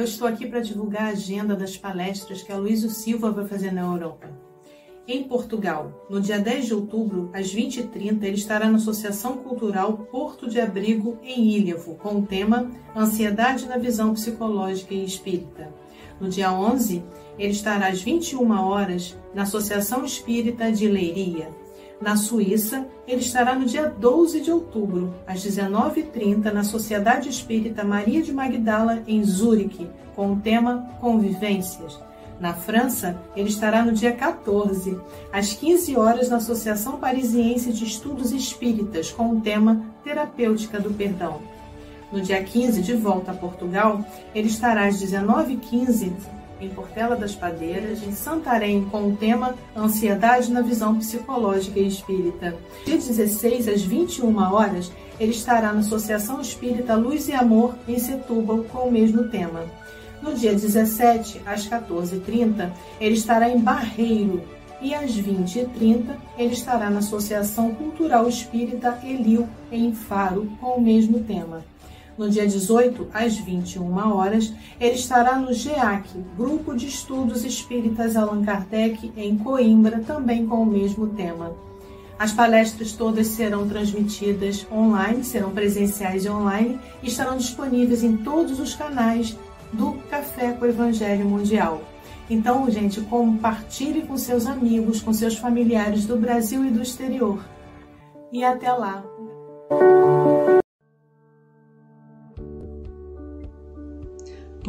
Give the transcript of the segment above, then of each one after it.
eu estou aqui para divulgar a agenda das palestras que a Luísa Silva vai fazer na Europa. Em Portugal, no dia 10 de outubro, às 20h30, ele estará na Associação Cultural Porto de Abrigo, em Ilhavo, com o tema Ansiedade na Visão Psicológica e Espírita. No dia 11, ele estará às 21 horas na Associação Espírita de Leiria. Na Suíça, ele estará no dia 12 de outubro, às 19h30, na Sociedade Espírita Maria de Magdala, em Zurique, com o tema Convivências. Na França, ele estará no dia 14, às 15 horas, na Associação Parisiense de Estudos Espíritas, com o tema Terapêutica do Perdão. No dia 15, de volta a Portugal, ele estará às 19h15 em Portela das Padeiras, em Santarém, com o tema Ansiedade na Visão Psicológica e Espírita. Dia 16, às 21 horas, ele estará na Associação Espírita Luz e Amor, em Setúbal, com o mesmo tema. No dia 17, às 14h30, ele estará em Barreiro, e às 20h30 ele estará na Associação Cultural Espírita Elil, em Faro, com o mesmo tema. No dia 18, às 21 horas, ele estará no GEAC, Grupo de Estudos Espíritas Allan Kardec, em Coimbra, também com o mesmo tema. As palestras todas serão transmitidas online, serão presenciais e online e estarão disponíveis em todos os canais do Café com o Evangelho Mundial. Então, gente, compartilhe com seus amigos, com seus familiares do Brasil e do exterior. E até lá!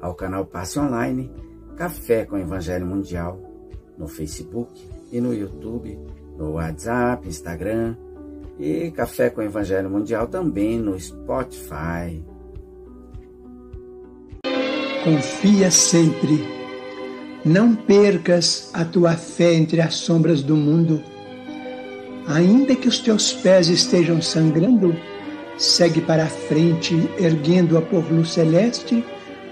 ao canal Passe Online, Café com Evangelho Mundial, no Facebook e no YouTube, no WhatsApp, Instagram e Café com Evangelho Mundial também no Spotify. Confia sempre. Não percas a tua fé entre as sombras do mundo. Ainda que os teus pés estejam sangrando, segue para a frente, erguendo-a por luz celeste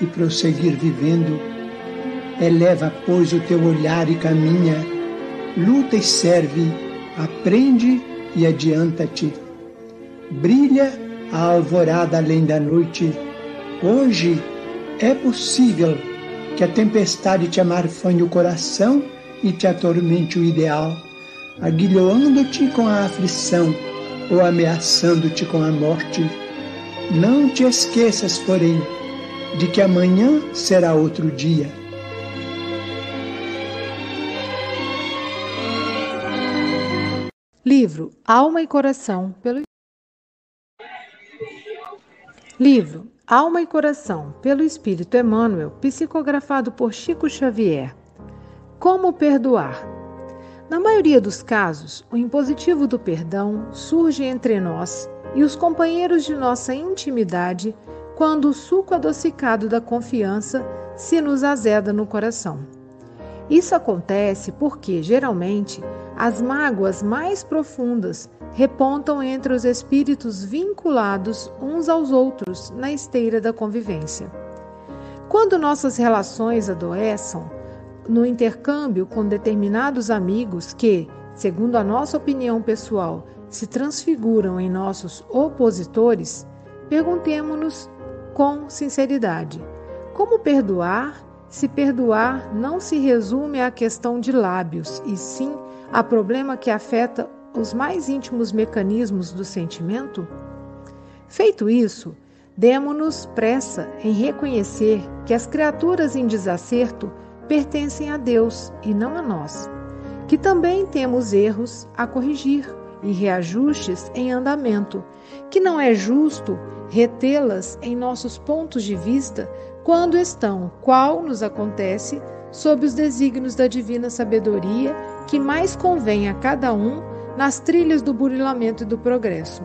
e prosseguir vivendo. Eleva, pois, o teu olhar e caminha, luta e serve, aprende e adianta-te. Brilha a alvorada além da noite. Hoje é possível que a tempestade te amarfanhe o coração e te atormente o ideal, aguilhoando-te com a aflição ou ameaçando-te com a morte. Não te esqueças, porém, de que amanhã será outro dia. Livro Alma e Coração pelo Livro Alma e Coração pelo Espírito Emmanuel, psicografado por Chico Xavier. Como perdoar? Na maioria dos casos, o impositivo do perdão surge entre nós e os companheiros de nossa intimidade quando o suco adocicado da confiança se nos azeda no coração. Isso acontece porque, geralmente, as mágoas mais profundas repontam entre os espíritos vinculados uns aos outros na esteira da convivência. Quando nossas relações adoeçam, no intercâmbio com determinados amigos que, segundo a nossa opinião pessoal, se transfiguram em nossos opositores, perguntemo-nos com sinceridade. Como perdoar se perdoar não se resume à questão de lábios, e sim a problema que afeta os mais íntimos mecanismos do sentimento? Feito isso, Demo-nos pressa em reconhecer que as criaturas em desacerto pertencem a Deus e não a nós, que também temos erros a corrigir e reajustes em andamento, que não é justo retê-las em nossos pontos de vista quando estão, qual nos acontece, sob os desígnios da divina sabedoria que mais convém a cada um nas trilhas do burilamento e do progresso.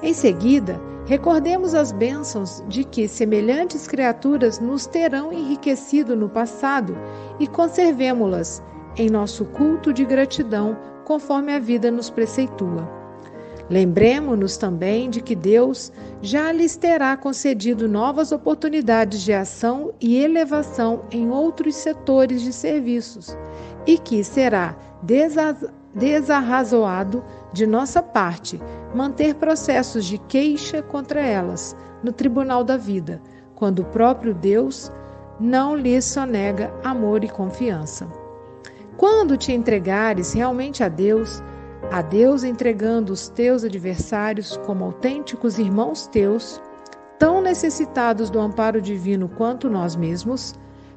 Em seguida, recordemos as bênçãos de que semelhantes criaturas nos terão enriquecido no passado e conservemo-las em nosso culto de gratidão, conforme a vida nos preceitua. Lembremos-nos também de que Deus já lhes terá concedido novas oportunidades de ação e elevação em outros setores de serviços e que será desarrazoado de nossa parte manter processos de queixa contra elas no tribunal da vida, quando o próprio Deus não lhes sonega amor e confiança. Quando te entregares realmente a Deus, a Deus entregando os teus adversários como autênticos irmãos teus, tão necessitados do amparo divino quanto nós mesmos,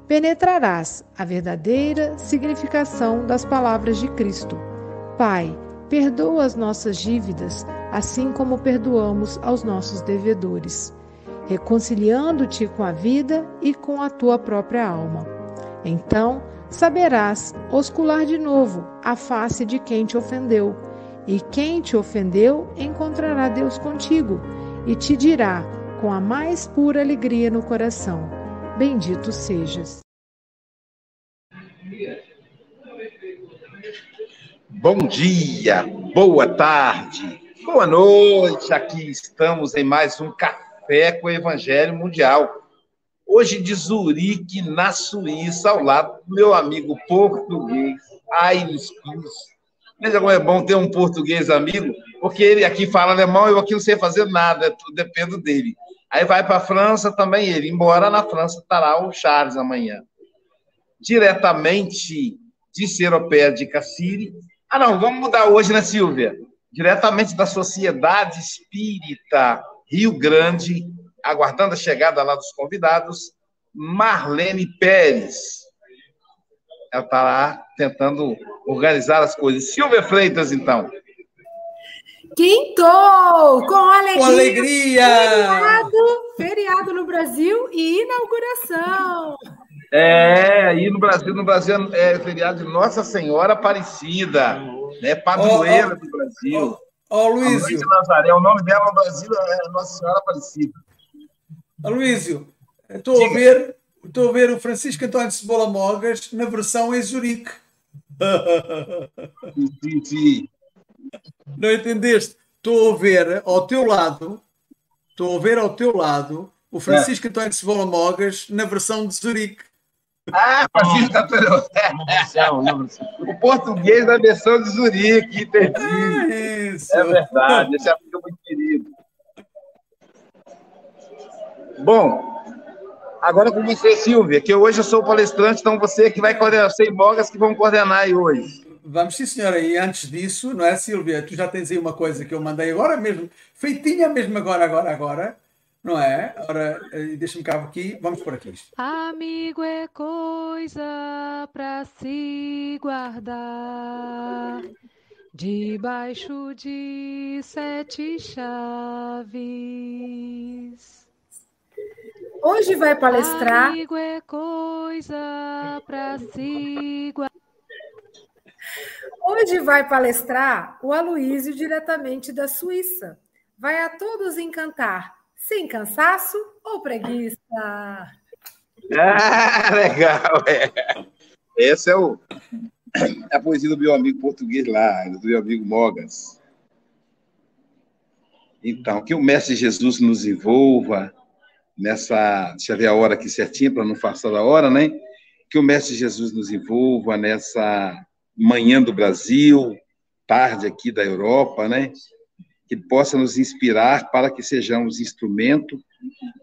penetrarás a verdadeira significação das palavras de Cristo. Pai, perdoa as nossas dívidas, assim como perdoamos aos nossos devedores, reconciliando-te com a vida e com a tua própria alma. Então, saberás oscular de novo a face de quem te ofendeu. E quem te ofendeu encontrará Deus contigo e te dirá com a mais pura alegria no coração: Bendito sejas. Bom dia, boa tarde, boa noite. Aqui estamos em mais um Café com o Evangelho Mundial hoje de Zurique, na Suíça, ao lado do meu amigo português, Aires Cruz. Veja como é bom ter um português amigo, porque ele aqui fala alemão, eu aqui não sei fazer nada, tudo depende dele. Aí vai para a França também ele, embora na França estará o Charles amanhã. Diretamente de Seropé de Cassiri. Ah, não, vamos mudar hoje, né, Silvia? Diretamente da Sociedade Espírita Rio Grande, aguardando a chegada lá dos convidados, Marlene Pérez. Ela está lá tentando organizar as coisas. Silvia Freitas, então. Quintou! Com alegria! Com alegria! Feriado, feriado no Brasil e inauguração! É, aí no Brasil, no Brasil é feriado de Nossa Senhora Aparecida, né? Padroeira oh, oh, do Brasil. Ó, oh, Luiz. Nazaré, o nome dela no Brasil é Nossa Senhora Aparecida. Aloísio, estou a ver, estou a ver o Francisco António de Cebola Mogas na versão em Zurique. Sim, sim. Não entendeste? Estou a ver ao teu lado, estou a ver ao teu lado o Francisco é. António de Cebola Mogas na versão de Zurique. Ah, Francisco António. o português na versão de Zurique, entendi. É, isso. é verdade, esse é muito querido. Bom, agora com você, Silvia, que hoje eu sou palestrante, então você que vai coordenar, você e Mogas que vão coordenar aí hoje. Vamos, sim, senhora. E antes disso, não é, Silvia? Tu já tens aí uma coisa que eu mandei agora mesmo, feitinha mesmo agora, agora, agora, não é? Ora, eh, deixa-me cá aqui, vamos por aqui. Amigo é coisa para se guardar debaixo de sete chaves. Hoje vai palestrar. Amigo é coisa para se Hoje vai palestrar o Aloísio diretamente da Suíça. Vai a todos encantar, sem cansaço ou preguiça. Ah, legal! É. Essa é o, a poesia do meu amigo português lá, do meu amigo Mogas. Então, que o Mestre Jesus nos envolva nessa. Deixa eu ver a hora aqui certinho, para não passar da hora, né? Que o Mestre Jesus nos envolva nessa manhã do Brasil, tarde aqui da Europa, né? Que possa nos inspirar para que sejamos instrumento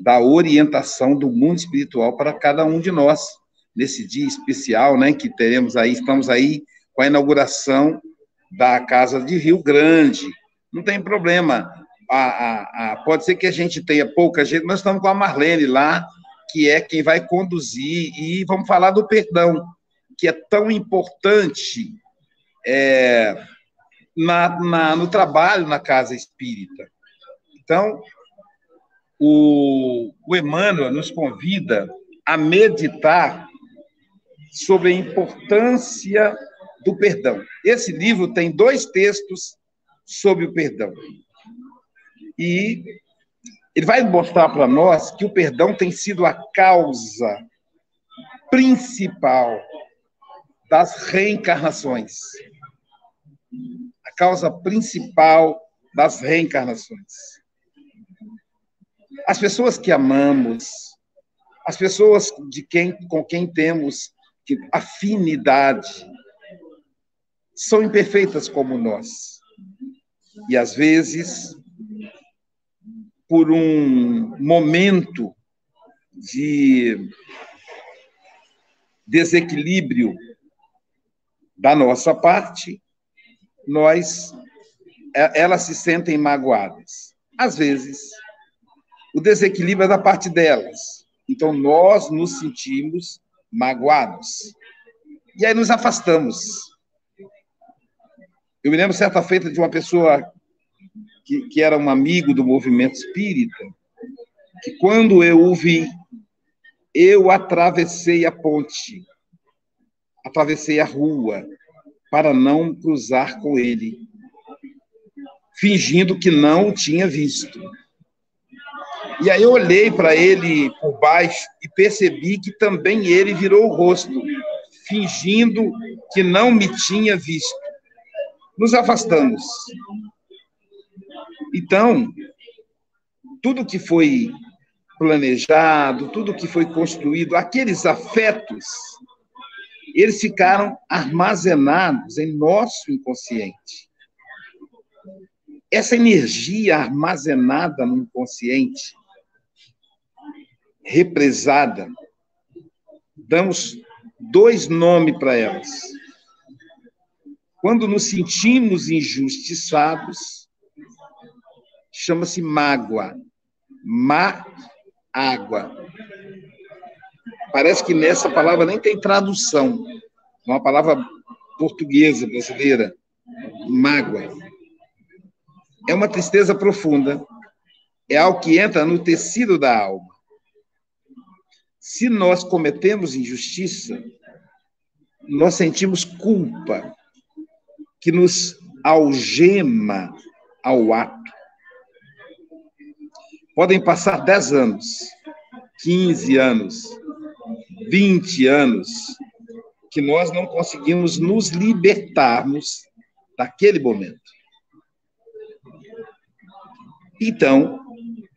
da orientação do mundo espiritual para cada um de nós, nesse dia especial, né? Que teremos aí, estamos aí com a inauguração da Casa de Rio Grande. Não tem problema, a, a, a, pode ser que a gente tenha pouca gente, mas estamos com a Marlene lá, que é quem vai conduzir, e vamos falar do perdão, que é tão importante é, na, na, no trabalho na casa espírita. Então, o, o Emmanuel nos convida a meditar sobre a importância do perdão. Esse livro tem dois textos sobre o perdão. E ele vai mostrar para nós que o perdão tem sido a causa principal das reencarnações. A causa principal das reencarnações. As pessoas que amamos, as pessoas de quem, com quem temos afinidade, são imperfeitas como nós. E às vezes, por um momento de desequilíbrio da nossa parte, nós é, elas se sentem magoadas. Às vezes, o desequilíbrio é da parte delas. Então, nós nos sentimos magoados. E aí nos afastamos. Eu me lembro certa feita de uma pessoa que, que era um amigo do movimento espírita, que quando eu o vi, eu atravessei a ponte, atravessei a rua, para não cruzar com ele, fingindo que não o tinha visto. E aí eu olhei para ele por baixo e percebi que também ele virou o rosto, fingindo que não me tinha visto. Nos afastamos. Então, tudo que foi planejado, tudo que foi construído, aqueles afetos, eles ficaram armazenados em nosso inconsciente. Essa energia armazenada no inconsciente, represada, damos dois nomes para elas. Quando nos sentimos injustiçados, chama-se mágoa. Má água. Parece que nessa palavra nem tem tradução. É uma palavra portuguesa, brasileira. Mágoa. É uma tristeza profunda. É algo que entra no tecido da alma. Se nós cometemos injustiça, nós sentimos culpa que nos algema ao ato. Podem passar 10 anos, 15 anos, 20 anos, que nós não conseguimos nos libertarmos daquele momento. Então,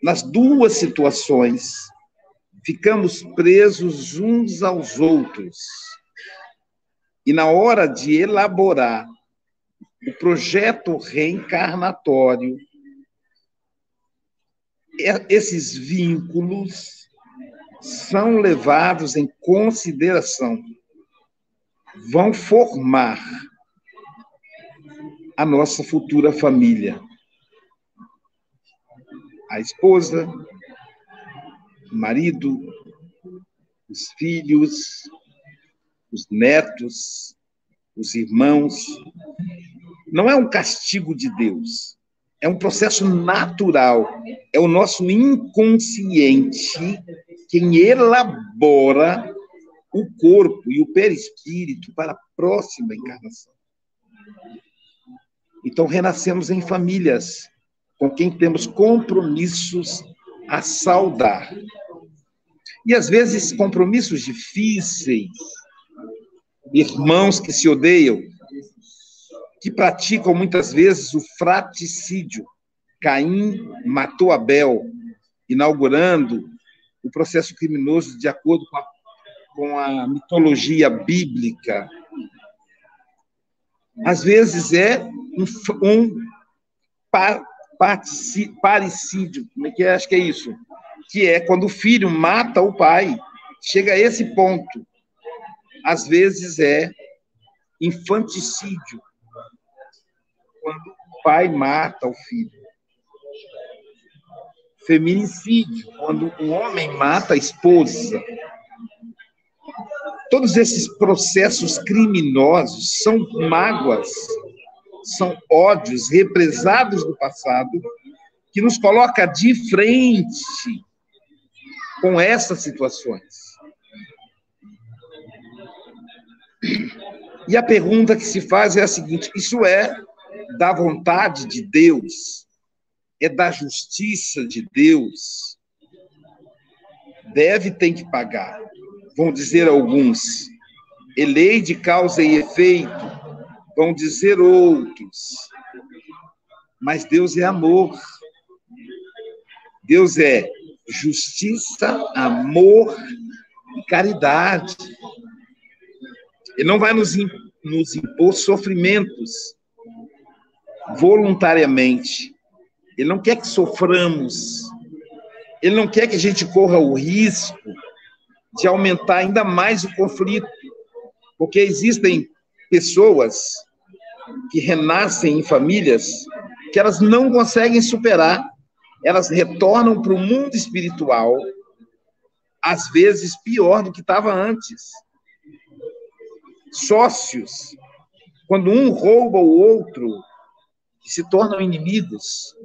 nas duas situações, ficamos presos uns aos outros. E na hora de elaborar o projeto reencarnatório, esses vínculos são levados em consideração, vão formar a nossa futura família. A esposa, o marido, os filhos, os netos, os irmãos. Não é um castigo de Deus, é um processo natural. É o nosso inconsciente quem elabora o corpo e o perispírito para a próxima encarnação. Então, renascemos em famílias com quem temos compromissos a saudar. E às vezes compromissos difíceis, irmãos que se odeiam, que praticam muitas vezes o fraticídio. Caim matou Abel, inaugurando o processo criminoso de acordo com a, com a mitologia bíblica. Às vezes é um, um como é que é? Acho que é isso. Que é quando o filho mata o pai. Chega a esse ponto. Às vezes é infanticídio. Quando o pai mata o filho. feminicídio, quando um homem mata a esposa. Todos esses processos criminosos são mágoas, são ódios represados do passado que nos coloca de frente com essas situações. E a pergunta que se faz é a seguinte: isso é da vontade de Deus? É da justiça de Deus? Deve, tem que pagar. Vão dizer alguns. É lei de causa e efeito. Vão dizer outros. Mas Deus é amor. Deus é justiça, amor e caridade. Ele não vai nos, nos impor sofrimentos voluntariamente. Ele não quer que soframos. Ele não quer que a gente corra o risco de aumentar ainda mais o conflito. Porque existem pessoas que renascem em famílias que elas não conseguem superar. Elas retornam para o mundo espiritual, às vezes pior do que estava antes sócios, quando um rouba o outro, se tornam inimigos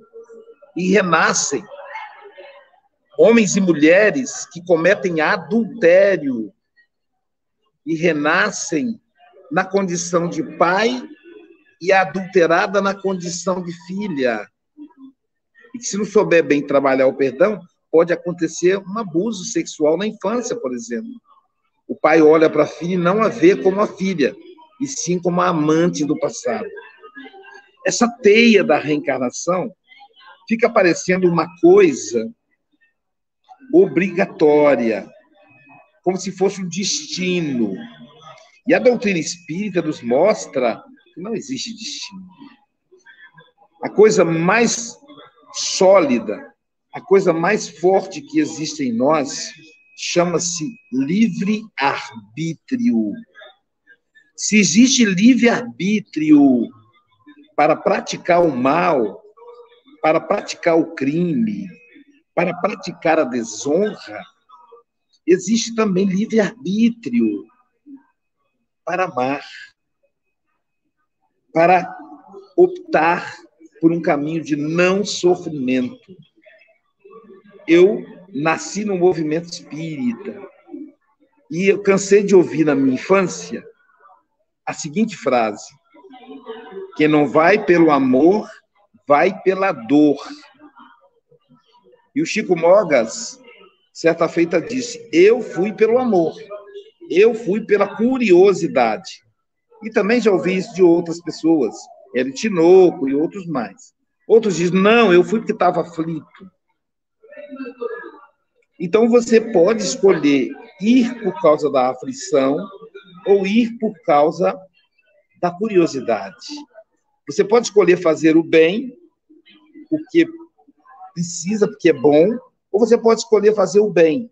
e renascem. Homens e mulheres que cometem adultério e renascem na condição de pai e adulterada na condição de filha. E que se não souber bem trabalhar o perdão, pode acontecer um abuso sexual na infância, por exemplo. O pai olha para a filha e não a vê como a filha, e sim como a amante do passado. Essa teia da reencarnação fica parecendo uma coisa obrigatória, como se fosse um destino. E a doutrina espírita nos mostra que não existe destino. A coisa mais sólida, a coisa mais forte que existe em nós chama-se livre-arbítrio. Se existe livre-arbítrio para praticar o mal, para praticar o crime, para praticar a desonra, existe também livre-arbítrio para amar, para optar por um caminho de não sofrimento. Eu nasci no movimento espírita. E eu cansei de ouvir na minha infância a seguinte frase: Quem não vai pelo amor, vai pela dor. E o Chico Mogas, certa feita, disse: Eu fui pelo amor, eu fui pela curiosidade. E também já ouvi isso de outras pessoas, Eri Tinoco e outros mais. Outros dizem: Não, eu fui porque estava aflito. Então você pode escolher ir por causa da aflição ou ir por causa da curiosidade. Você pode escolher fazer o bem, porque precisa, porque é bom, ou você pode escolher fazer o bem,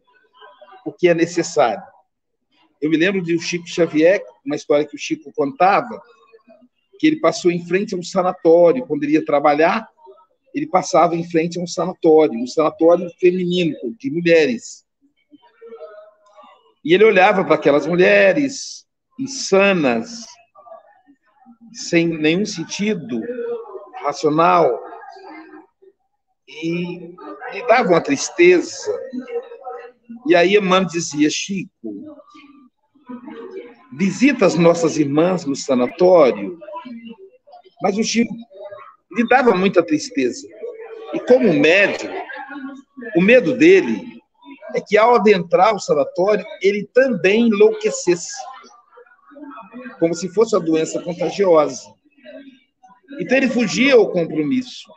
porque é necessário. Eu me lembro de o Chico Xavier, uma história que o Chico contava, que ele passou em frente a um sanatório quando ele ia trabalhar, ele passava em frente a um sanatório, um sanatório feminino, de mulheres. E ele olhava para aquelas mulheres insanas, sem nenhum sentido racional, e lhe dava uma tristeza. E aí Emmanuel dizia, Chico, visita as nossas irmãs no sanatório, mas o Chico lhe dava muita tristeza. E como médico, o medo dele é que ao adentrar o sanatório, ele também enlouquecesse, como se fosse uma doença contagiosa. Então ele fugia ao compromisso.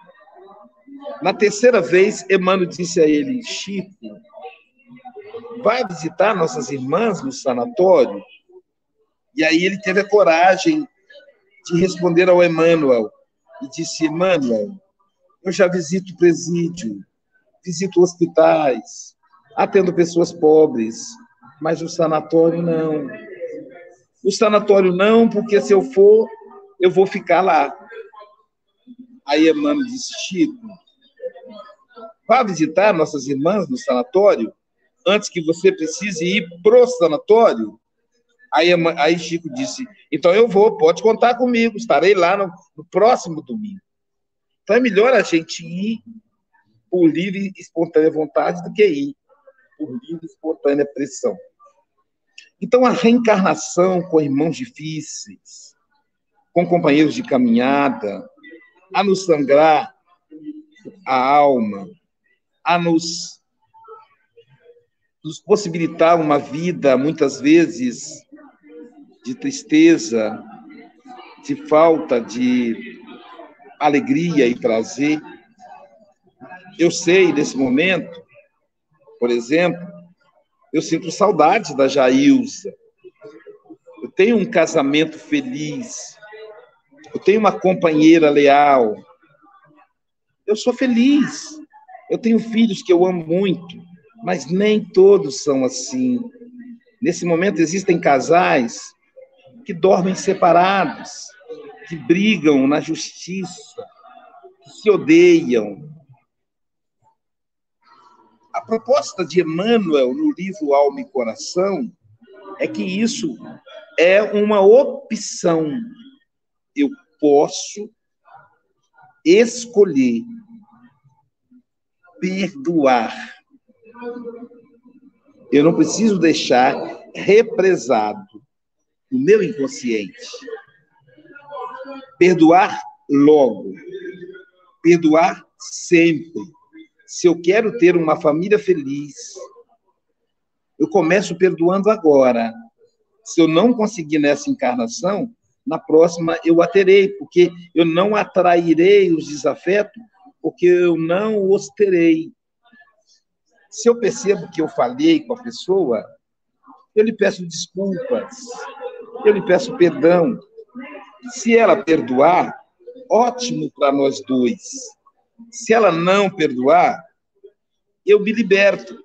Na terceira vez, Emmanuel disse a ele: Chico, vai visitar nossas irmãs no sanatório? E aí ele teve a coragem de responder ao Emmanuel: e disse: Emmanuel, eu já visito presídio, visito hospitais, atendo pessoas pobres, mas o sanatório não. O sanatório não, porque se eu for, eu vou ficar lá. Aí Emmanuel disse: Chico, Vá visitar nossas irmãs no sanatório antes que você precise ir pro sanatório. Aí, aí Chico disse: Então eu vou, pode contar comigo, estarei lá no, no próximo domingo. Então é melhor a gente ir por livre e espontânea vontade do que ir por livre e espontânea pressão. Então, a reencarnação com irmãos difíceis, com companheiros de caminhada, a nos sangrar a alma, a nos, nos possibilitar uma vida, muitas vezes, de tristeza, de falta de alegria e prazer. Eu sei, nesse momento, por exemplo, eu sinto saudades da Jailza. Eu tenho um casamento feliz. Eu tenho uma companheira leal. Eu sou feliz. Eu tenho filhos que eu amo muito, mas nem todos são assim. Nesse momento existem casais que dormem separados, que brigam na justiça, que se odeiam, a proposta de Emmanuel no livro Alma e Coração é que isso é uma opção. Eu posso escolher perdoar. Eu não preciso deixar represado no meu inconsciente. Perdoar logo. Perdoar sempre se eu quero ter uma família feliz, eu começo perdoando agora. Se eu não conseguir nessa encarnação, na próxima eu a terei, porque eu não atrairei os desafetos, porque eu não os terei. Se eu percebo que eu falhei com a pessoa, eu lhe peço desculpas, eu lhe peço perdão. Se ela perdoar, ótimo para nós dois. Se ela não perdoar, eu me liberto.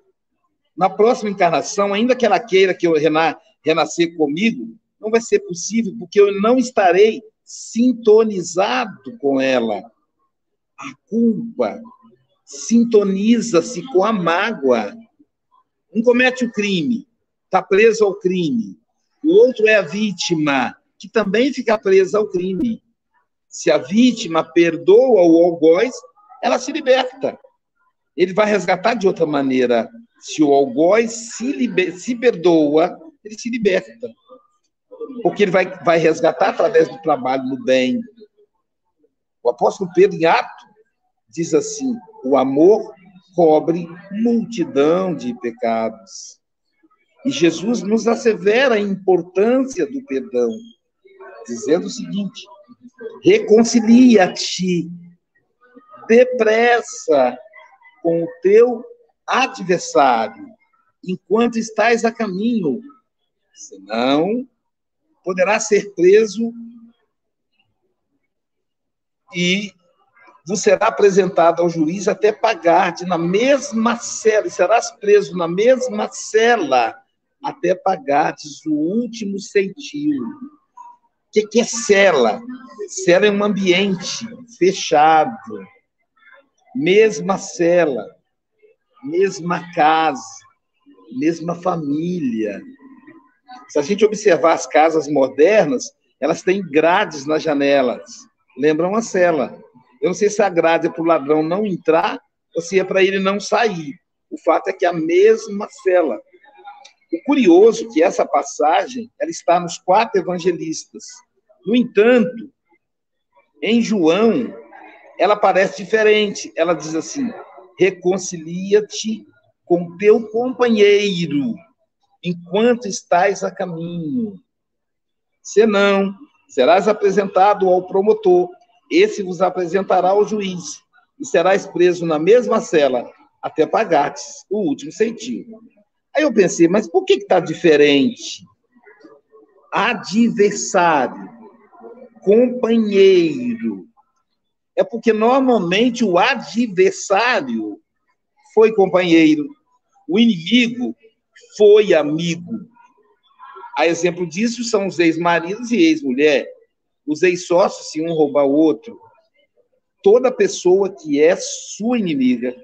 Na próxima encarnação, ainda que ela queira que eu renascer comigo, não vai ser possível, porque eu não estarei sintonizado com ela. A culpa sintoniza-se com a mágoa. Um comete o crime, está preso ao crime. O outro é a vítima, que também fica presa ao crime. Se a vítima perdoa o algoz, ela se liberta. Ele vai resgatar de outra maneira. Se o algoz se, liber... se perdoa, ele se liberta. Porque ele vai, vai resgatar através do trabalho no bem. O apóstolo Pedro, em Ato, diz assim: o amor cobre multidão de pecados. E Jesus nos assevera a importância do perdão, dizendo o seguinte: reconcilia-te depressa com o teu adversário, enquanto estás a caminho, senão poderá ser preso e você será apresentado ao juiz até pagar-te na mesma cela, e serás preso na mesma cela até pagar-te o último centil. O que, que é cela? Cela é um ambiente fechado, mesma cela, mesma casa, mesma família. Se a gente observar as casas modernas, elas têm grades nas janelas, lembram a cela. Eu não sei se a grade é para o ladrão não entrar ou se é para ele não sair. O fato é que é a mesma cela. O curioso é que essa passagem ela está nos quatro evangelistas. No entanto, em João, ela parece diferente. Ela diz assim: reconcilia-te com teu companheiro enquanto estás a caminho. Senão, serás apresentado ao promotor, esse vos apresentará ao juiz, e serás preso na mesma cela até pagares o último centímetro. Aí eu pensei, mas por que está diferente? Adversário, companheiro, é porque normalmente o adversário foi companheiro, o inimigo foi amigo. A exemplo disso são os ex-maridos e ex-mulher, os ex-sócios, se um roubar o outro. Toda pessoa que é sua inimiga,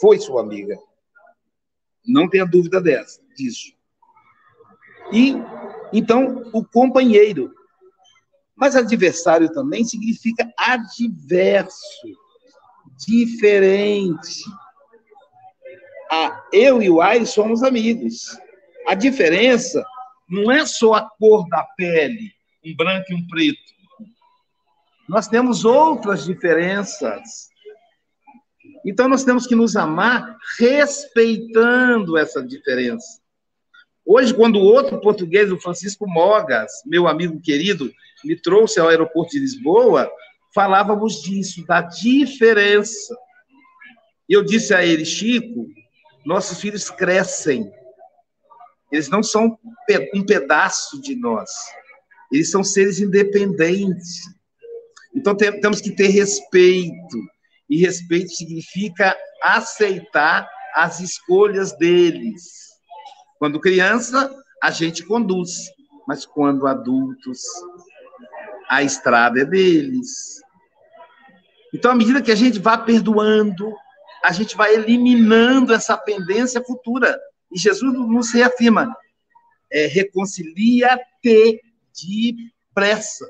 foi sua amiga. Não tenha dúvida dessa, disso. E, então, o companheiro. Mas adversário também significa adverso, diferente. Ah, eu e o Aires somos amigos. A diferença não é só a cor da pele, um branco e um preto. Nós temos outras diferenças. Então, nós temos que nos amar respeitando essa diferença. Hoje, quando o outro português, o Francisco Mogas, meu amigo querido, me trouxe ao aeroporto de Lisboa, falávamos disso, da diferença. E eu disse a ele, Chico, nossos filhos crescem. Eles não são um pedaço de nós. Eles são seres independentes. Então temos que ter respeito. E respeito significa aceitar as escolhas deles. Quando criança, a gente conduz, mas quando adultos, a estrada é deles. Então, à medida que a gente vai perdoando, a gente vai eliminando essa pendência futura. E Jesus nos reafirma: é, reconcilia-te depressa.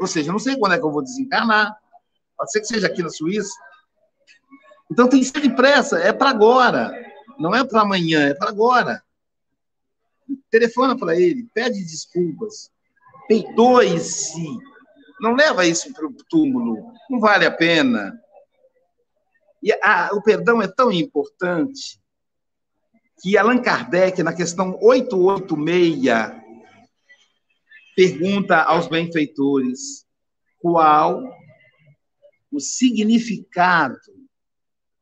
Ou seja, não sei quando é que eu vou desencarnar. Pode ser que seja aqui na Suíça. Então tem que ser depressa, é para agora. Não é para amanhã, é para agora. Telefona para ele, pede desculpas, perdoe-se. Não leva isso para o túmulo, não vale a pena. E a, o perdão é tão importante que Allan Kardec, na questão 886, pergunta aos benfeitores qual o significado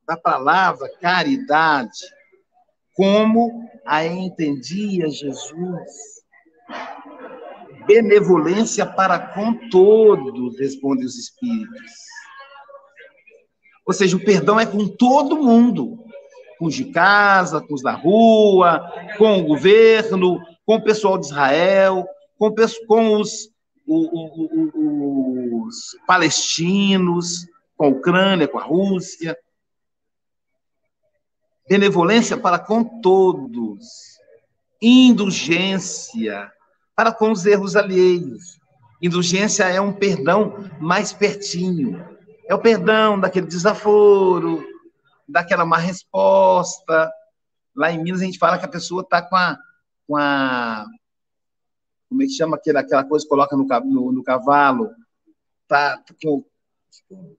da palavra caridade, como a entendia Jesus. Benevolência para com todos, respondem os espíritos. Ou seja, o perdão é com todo mundo, com os de casa, com os da rua, com o governo, com o pessoal de Israel, com, com os, os palestinos, com a Ucrânia, com a Rússia. Benevolência para com todos. Indulgência para com os erros alheios. Indulgência é um perdão mais pertinho. É o perdão daquele desaforo, daquela má resposta. Lá em Minas a gente fala que a pessoa está com a, com a. Como é que chama aquela, aquela coisa que coloca no, no, no cavalo? Está com,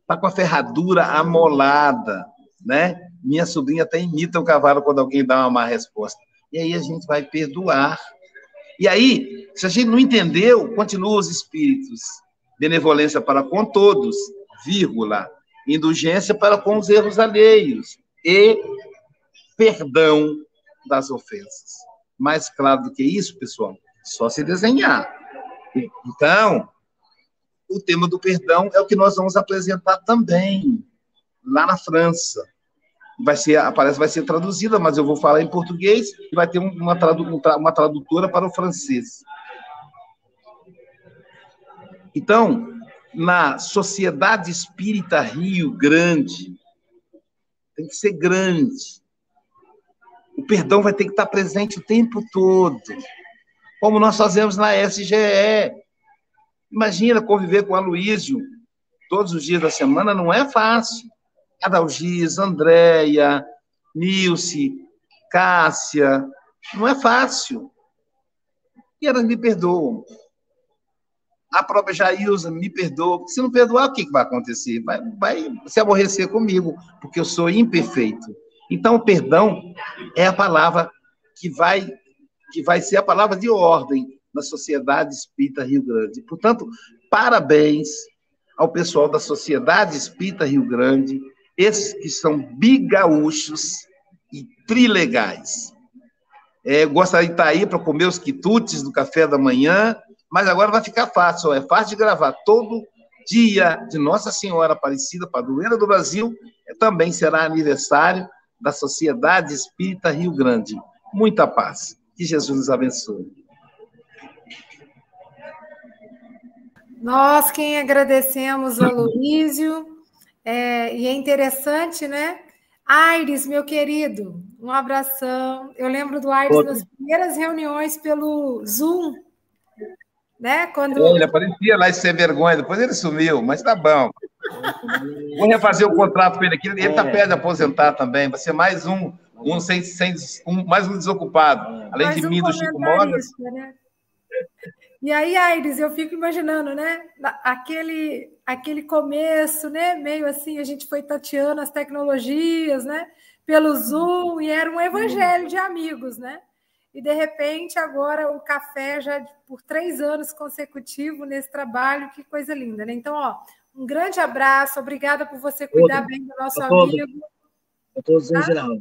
tá com a ferradura amolada, né? Minha sobrinha até imita o cavalo quando alguém dá uma má resposta. E aí a gente vai perdoar. E aí, se a gente não entendeu, continua os espíritos. Benevolência para com todos, vírgula, indulgência para com os erros alheios e perdão das ofensas. Mais claro do que isso, pessoal, só se desenhar. Então, o tema do perdão é o que nós vamos apresentar também lá na França. Vai ser, a palestra vai ser traduzida, mas eu vou falar em português e vai ter uma, tradu uma tradutora para o francês. Então, na Sociedade Espírita Rio Grande, tem que ser grande. O perdão vai ter que estar presente o tempo todo, como nós fazemos na SGE. Imagina conviver com a Luísio todos os dias da semana, não é fácil. Adalgis, Andréia, Nilce, Cássia, não é fácil. E elas me perdoam a própria Jailza me perdoa. Se não perdoar, o que vai acontecer? Vai, vai se aborrecer comigo, porque eu sou imperfeito. Então, o perdão é a palavra que vai, que vai ser a palavra de ordem na Sociedade Espírita Rio Grande. Portanto, parabéns ao pessoal da Sociedade Espírita Rio Grande, esses que são bigaúchos e trilegais. É, gostaria de estar aí para comer os quitutes do café da manhã mas agora vai ficar fácil, é fácil de gravar. Todo dia de Nossa Senhora Aparecida, padroeira do Brasil, também será aniversário da Sociedade Espírita Rio Grande. Muita paz. Que Jesus nos abençoe. Nós quem agradecemos ao Luísio, é, e é interessante, né? Aires, meu querido, um abração. Eu lembro do Aires Outro. nas primeiras reuniões pelo Zoom, né? Quando... Ele aparecia lá e sem vergonha, depois ele sumiu, mas tá bom. Vou refazer o contrato com ele aqui, ele está é. perto de aposentar também, vai ser mais um, um, sem, sem, um mais um desocupado, além mais de um mim do Chico Mogas. Né? E aí, Aires, eu fico imaginando, né? Aquele, aquele começo, né? Meio assim, a gente foi tateando as tecnologias, né? Pelo Zoom, e era um evangelho de amigos, né? E de repente, agora o café já por três anos consecutivos nesse trabalho, que coisa linda, né? Então, ó, um grande abraço, obrigada por você cuidar bem do nosso amigo. A todos em geral.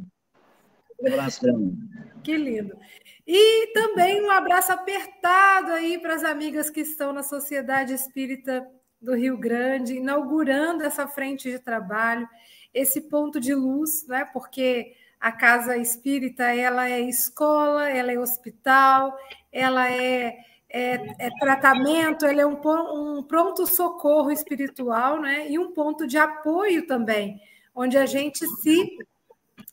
Um abraço grande. Que lindo. E também um abraço apertado aí para as amigas que estão na Sociedade Espírita do Rio Grande, inaugurando essa frente de trabalho, esse ponto de luz, né? Porque a casa espírita ela é escola, ela é hospital, ela é, é, é tratamento, ela é um, um pronto socorro espiritual, né? E um ponto de apoio também, onde a gente se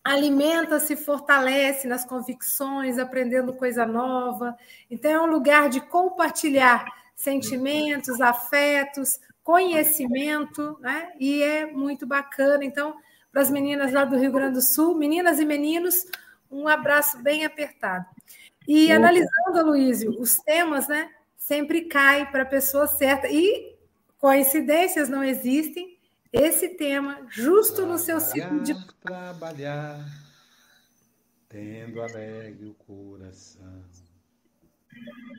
alimenta, se fortalece nas convicções, aprendendo coisa nova. Então, é um lugar de compartilhar sentimentos, afetos, conhecimento, né? E é muito bacana. Então, para as meninas lá do Rio Grande do Sul, meninas e meninos, um abraço bem apertado. E analisando, Luísio, os temas, né? Sempre cai para a pessoa certa. E coincidências não existem, esse tema justo no seu ciclo de. Trabalhar, tendo alegre o coração,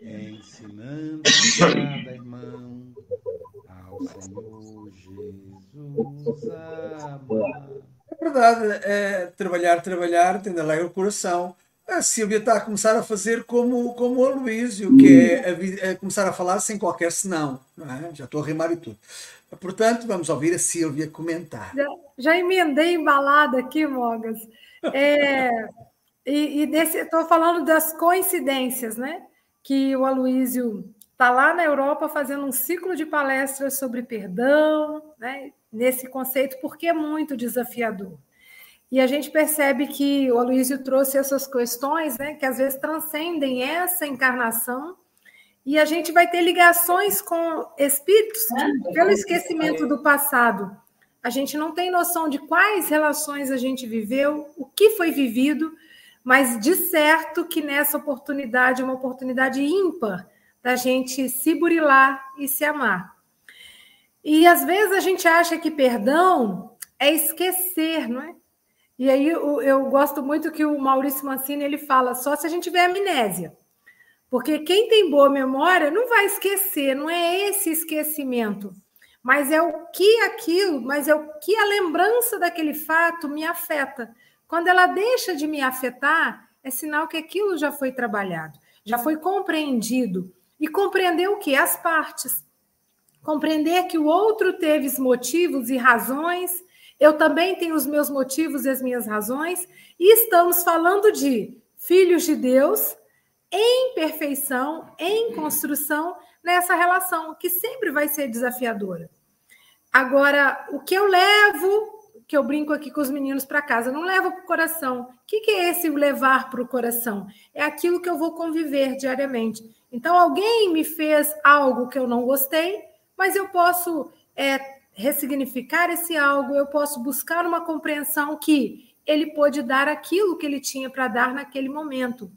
ensinando cada irmão ao Senhor Jesus amar. É verdade, é trabalhar, trabalhar, tendo alegre o coração. A Silvia está a começar a fazer como, como o Aloísio, que é, a, é começar a falar sem qualquer senão. É? Já estou a rimar e tudo. Portanto, vamos ouvir a Silvia comentar. Já, já emendei embalada aqui, Mogas. É, e, e estou falando das coincidências, né? Que o Aloísio está lá na Europa fazendo um ciclo de palestras sobre perdão, né? Nesse conceito, porque é muito desafiador. E a gente percebe que o Aloísio trouxe essas questões, né? Que às vezes transcendem essa encarnação e a gente vai ter ligações com espíritos que, pelo esquecimento do passado, a gente não tem noção de quais relações a gente viveu, o que foi vivido, mas de certo que nessa oportunidade é uma oportunidade ímpar da gente se burilar e se amar. E às vezes a gente acha que perdão é esquecer, não é? E aí eu, eu gosto muito que o Maurício Mancini ele fala só se a gente tiver amnésia. Porque quem tem boa memória não vai esquecer, não é esse esquecimento, mas é o que aquilo, mas é o que a lembrança daquele fato me afeta. Quando ela deixa de me afetar, é sinal que aquilo já foi trabalhado, já foi compreendido. E compreender o que? As partes. Compreender que o outro teve os motivos e razões, eu também tenho os meus motivos e as minhas razões, e estamos falando de filhos de Deus em perfeição, em construção nessa relação, que sempre vai ser desafiadora. Agora, o que eu levo, que eu brinco aqui com os meninos para casa, não levo para o coração. O que, que é esse levar para o coração? É aquilo que eu vou conviver diariamente. Então, alguém me fez algo que eu não gostei, mas eu posso é, ressignificar esse algo, eu posso buscar uma compreensão que ele pôde dar aquilo que ele tinha para dar naquele momento.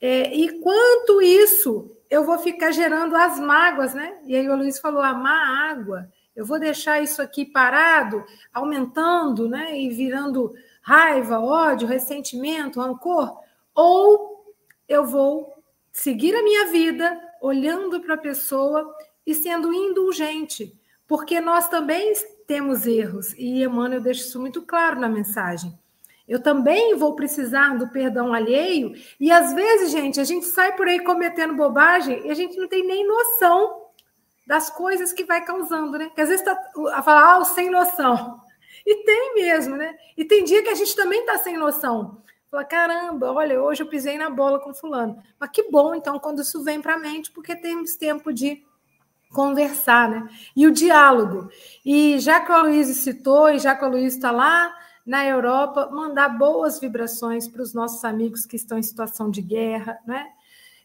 É, e quanto isso eu vou ficar gerando as mágoas, né? E aí o Luiz falou: a má água, eu vou deixar isso aqui parado, aumentando, né? E virando raiva, ódio, ressentimento, rancor, ou eu vou seguir a minha vida olhando para a pessoa e sendo indulgente, porque nós também temos erros, e Emmanuel deixa isso muito claro na mensagem. Eu também vou precisar do perdão alheio. E às vezes, gente, a gente sai por aí cometendo bobagem e a gente não tem nem noção das coisas que vai causando, né? Que às vezes está a falar, ah, sem noção. E tem mesmo, né? E tem dia que a gente também está sem noção. Fala, caramba, olha, hoje eu pisei na bola com fulano. Mas que bom, então, quando isso vem para a mente, porque temos tempo de conversar, né? E o diálogo. E já que o Luiz citou, e já que o Luiz está lá, na Europa, mandar boas vibrações para os nossos amigos que estão em situação de guerra, né?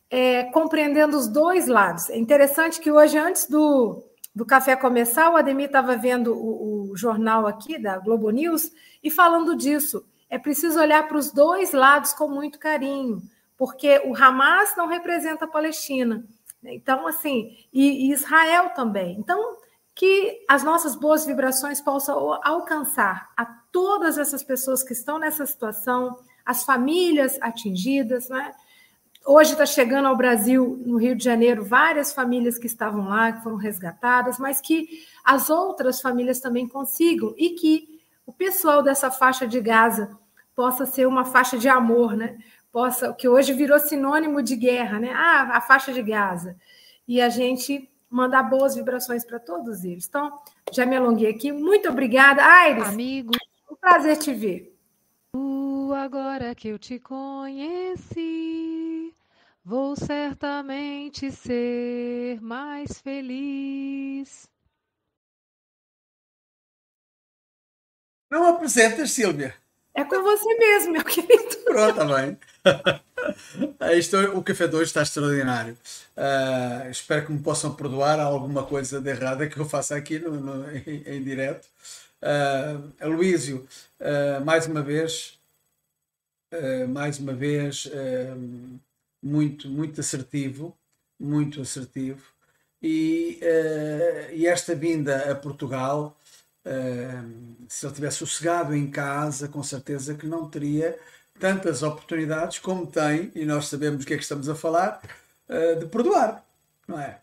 É, compreendendo os dois lados. É interessante que hoje, antes do, do café começar, o Ademir estava vendo o, o jornal aqui da Globo News e falando disso. É preciso olhar para os dois lados com muito carinho, porque o Hamas não representa a Palestina. Então, assim, e, e Israel também. Então, que as nossas boas vibrações possam alcançar a todas essas pessoas que estão nessa situação, as famílias atingidas, né? Hoje está chegando ao Brasil, no Rio de Janeiro, várias famílias que estavam lá, que foram resgatadas, mas que as outras famílias também consigam e que o pessoal dessa faixa de Gaza possa ser uma faixa de amor, né? Possa, que hoje virou sinônimo de guerra, né? Ah, a faixa de Gaza. E a gente mandar boas vibrações para todos eles. Então, já me alonguei aqui. Muito obrigada, Aires. Amigo. Um prazer te ver. Agora que eu te conheci, vou certamente ser mais feliz. Não apresentas, Silvia? É com você mesmo, meu querido. Pronto, tá bem. Isto, o café de hoje está extraordinário. Uh, espero que me possam perdoar alguma coisa de errada que eu faça aqui no, no em, em, direto. Uh, Aloísio, uh, mais uma vez, uh, mais uma vez, muito, muito assertivo, muito assertivo. E, e esta vinda a Portugal, se ele tivesse sossegado em casa, com certeza que não teria tantas oportunidades como tem, e nós sabemos o que é que estamos a falar, eh, de perdoar, não é?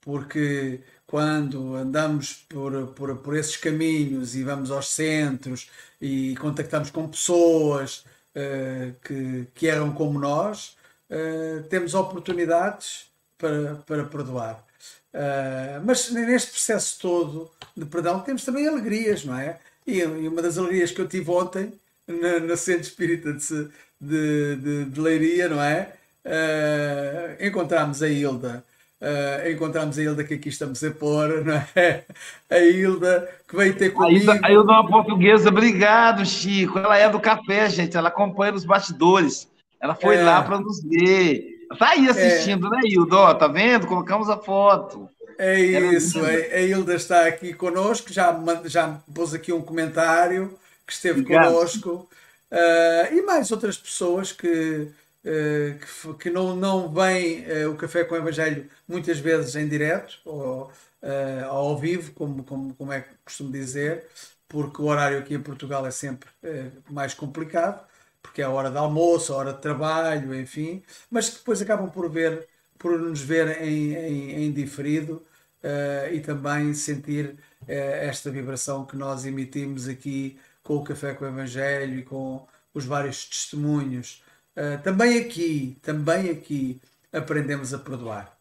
Porque quando andamos por, por, por esses caminhos e vamos aos centros e contactamos com pessoas uh, que, que erram como nós, uh, temos oportunidades para, para perdoar. Uh, mas neste processo todo de perdão temos também alegrias, não é? E, e uma das alegrias que eu tive ontem na, na Centro Espírita de, de, de, de Leiria, não é? Uh, encontramos a Hilda. Uh, encontramos a Hilda que aqui estamos a pôr, não é? A Hilda que veio ter comigo. A Hilda, a Hilda é uma portuguesa, obrigado, Chico. Ela é do café, gente, ela acompanha os bastidores. Ela foi é. lá para nos ver. Tá aí assistindo, é. né, Hilda? Ó, tá vendo? Colocamos a foto. É isso, é, a Hilda está aqui conosco, já, já pôs aqui um comentário que esteve Obrigado. conosco, uh, e mais outras pessoas que, uh, que, que, não, não vêm uh, o Café com o Evangelho muitas vezes em direto ou ao vivo, como, como, como é que costumo dizer, porque o horário aqui em Portugal é sempre mais complicado, porque é a hora de almoço, a hora de trabalho, enfim, mas que depois acabam por ver, por nos ver em, em, em diferido e também sentir esta vibração que nós emitimos aqui com o Café com o Evangelho e com os vários testemunhos. Uh, também aqui, também aqui aprendemos a perdoar.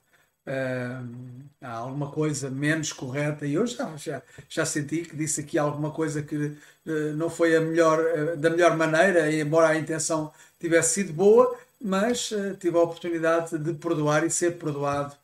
Uh, há alguma coisa menos correta e eu já, já, já senti que disse aqui alguma coisa que uh, não foi a melhor, da melhor maneira, embora a intenção tivesse sido boa, mas tive a oportunidade de perdoar e ser perdoado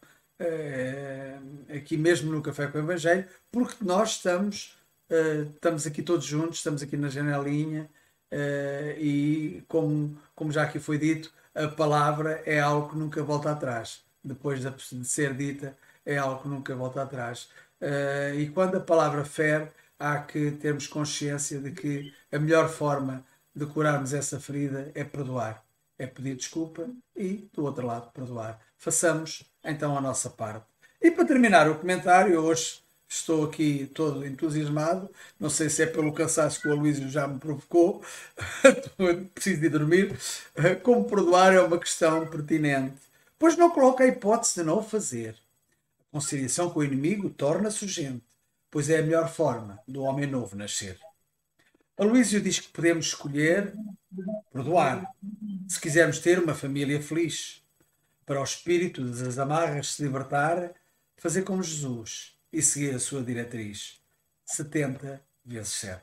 aqui mesmo no Café com o Evangelho, porque nós estamos Uh, estamos aqui todos juntos, estamos aqui na janelinha uh, e, como, como já aqui foi dito, a palavra é algo que nunca volta atrás. Depois de ser dita, é algo que nunca volta atrás. Uh, e quando a palavra fere, há que termos consciência de que a melhor forma de curarmos essa ferida é perdoar, é pedir desculpa e, do outro lado, perdoar. Façamos então a nossa parte. E para terminar o comentário, hoje estou aqui todo entusiasmado. Não sei se é pelo cansaço que o Aloysio já me provocou, preciso de dormir. Como perdoar é uma questão pertinente, pois não coloca a hipótese de não o fazer. A conciliação com o inimigo torna-se urgente, pois é a melhor forma do homem novo nascer. Aloysio diz que podemos escolher perdoar, se quisermos ter uma família feliz. Para o espírito das amarras se libertar, fazer como Jesus e seguir a sua diretriz. 70 vezes 7.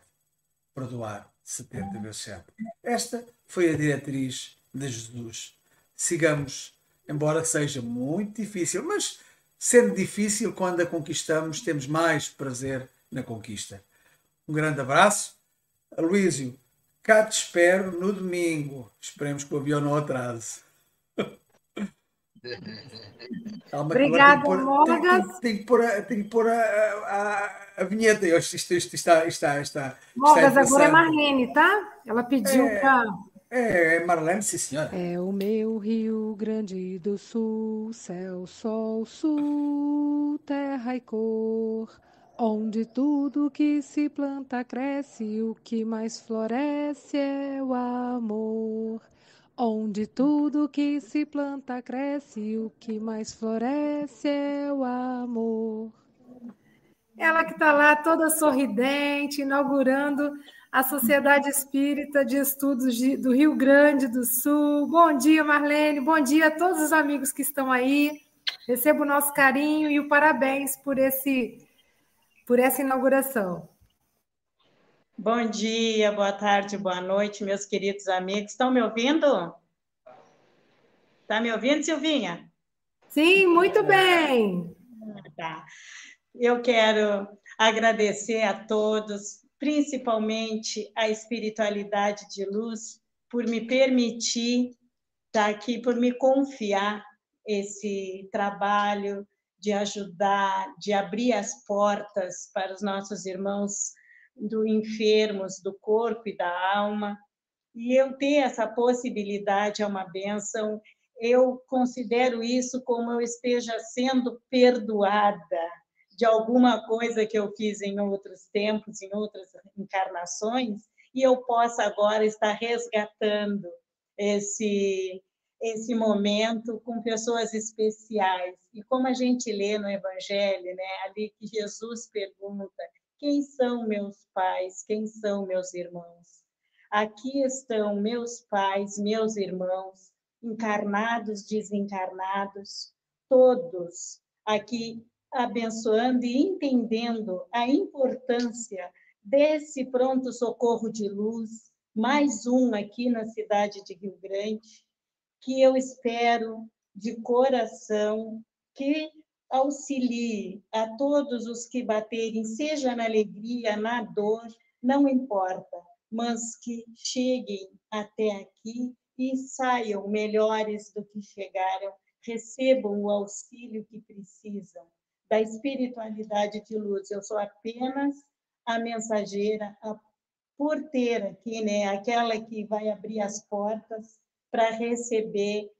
Perdoar 70 vezes 7. Esta foi a diretriz de Jesus. Sigamos, embora seja muito difícil, mas sendo difícil, quando a conquistamos, temos mais prazer na conquista. Um grande abraço. Aloísio, cá te espero no domingo. Esperemos que o avião não atrase. Calma, Obrigada, Mogas. Tem que pôr, tem que pôr a, a, a vinheta. Isto, isto, isto está, está, está, Mogas, está agora é. Marlene, tá? Ela pediu É. para. É, é Marlene, sim, senhora. É o meu Rio Grande do Sul, céu, sol, sul, terra e cor, onde tudo que se planta cresce, o que mais floresce é o amor. Onde tudo que se planta cresce, o que mais floresce é o amor. Ela que está lá toda sorridente, inaugurando a Sociedade Espírita de Estudos de- do Rio Grande do Sul. Bom dia, Marlene. Bom dia a todos os amigos que estão aí. Recebo o nosso carinho e o parabéns por esse por essa inauguração. Bom dia, boa tarde, boa noite, meus queridos amigos. Estão me ouvindo? Está me ouvindo, Silvinha? Sim, muito bem. Tá. Eu quero agradecer a todos, principalmente a espiritualidade de luz, por me permitir estar aqui, por me confiar esse trabalho de ajudar, de abrir as portas para os nossos irmãos do enfermos do corpo e da alma. E eu ter essa possibilidade é uma benção. Eu considero isso como eu esteja sendo perdoada de alguma coisa que eu fiz em outros tempos, em outras encarnações, e eu possa agora estar resgatando esse esse momento com pessoas especiais. E como a gente lê no Evangelho, né, ali que Jesus pergunta: quem são meus pais? Quem são meus irmãos? Aqui estão meus pais, meus irmãos, encarnados, desencarnados, todos aqui abençoando e entendendo a importância desse pronto socorro de luz, mais um aqui na cidade de Rio Grande, que eu espero de coração que auxilie a todos os que baterem, seja na alegria, na dor, não importa, mas que cheguem até aqui e saiam melhores do que chegaram, recebam o auxílio que precisam da espiritualidade de luz. Eu sou apenas a mensageira, a porteira aqui, né? Aquela que vai abrir as portas para receber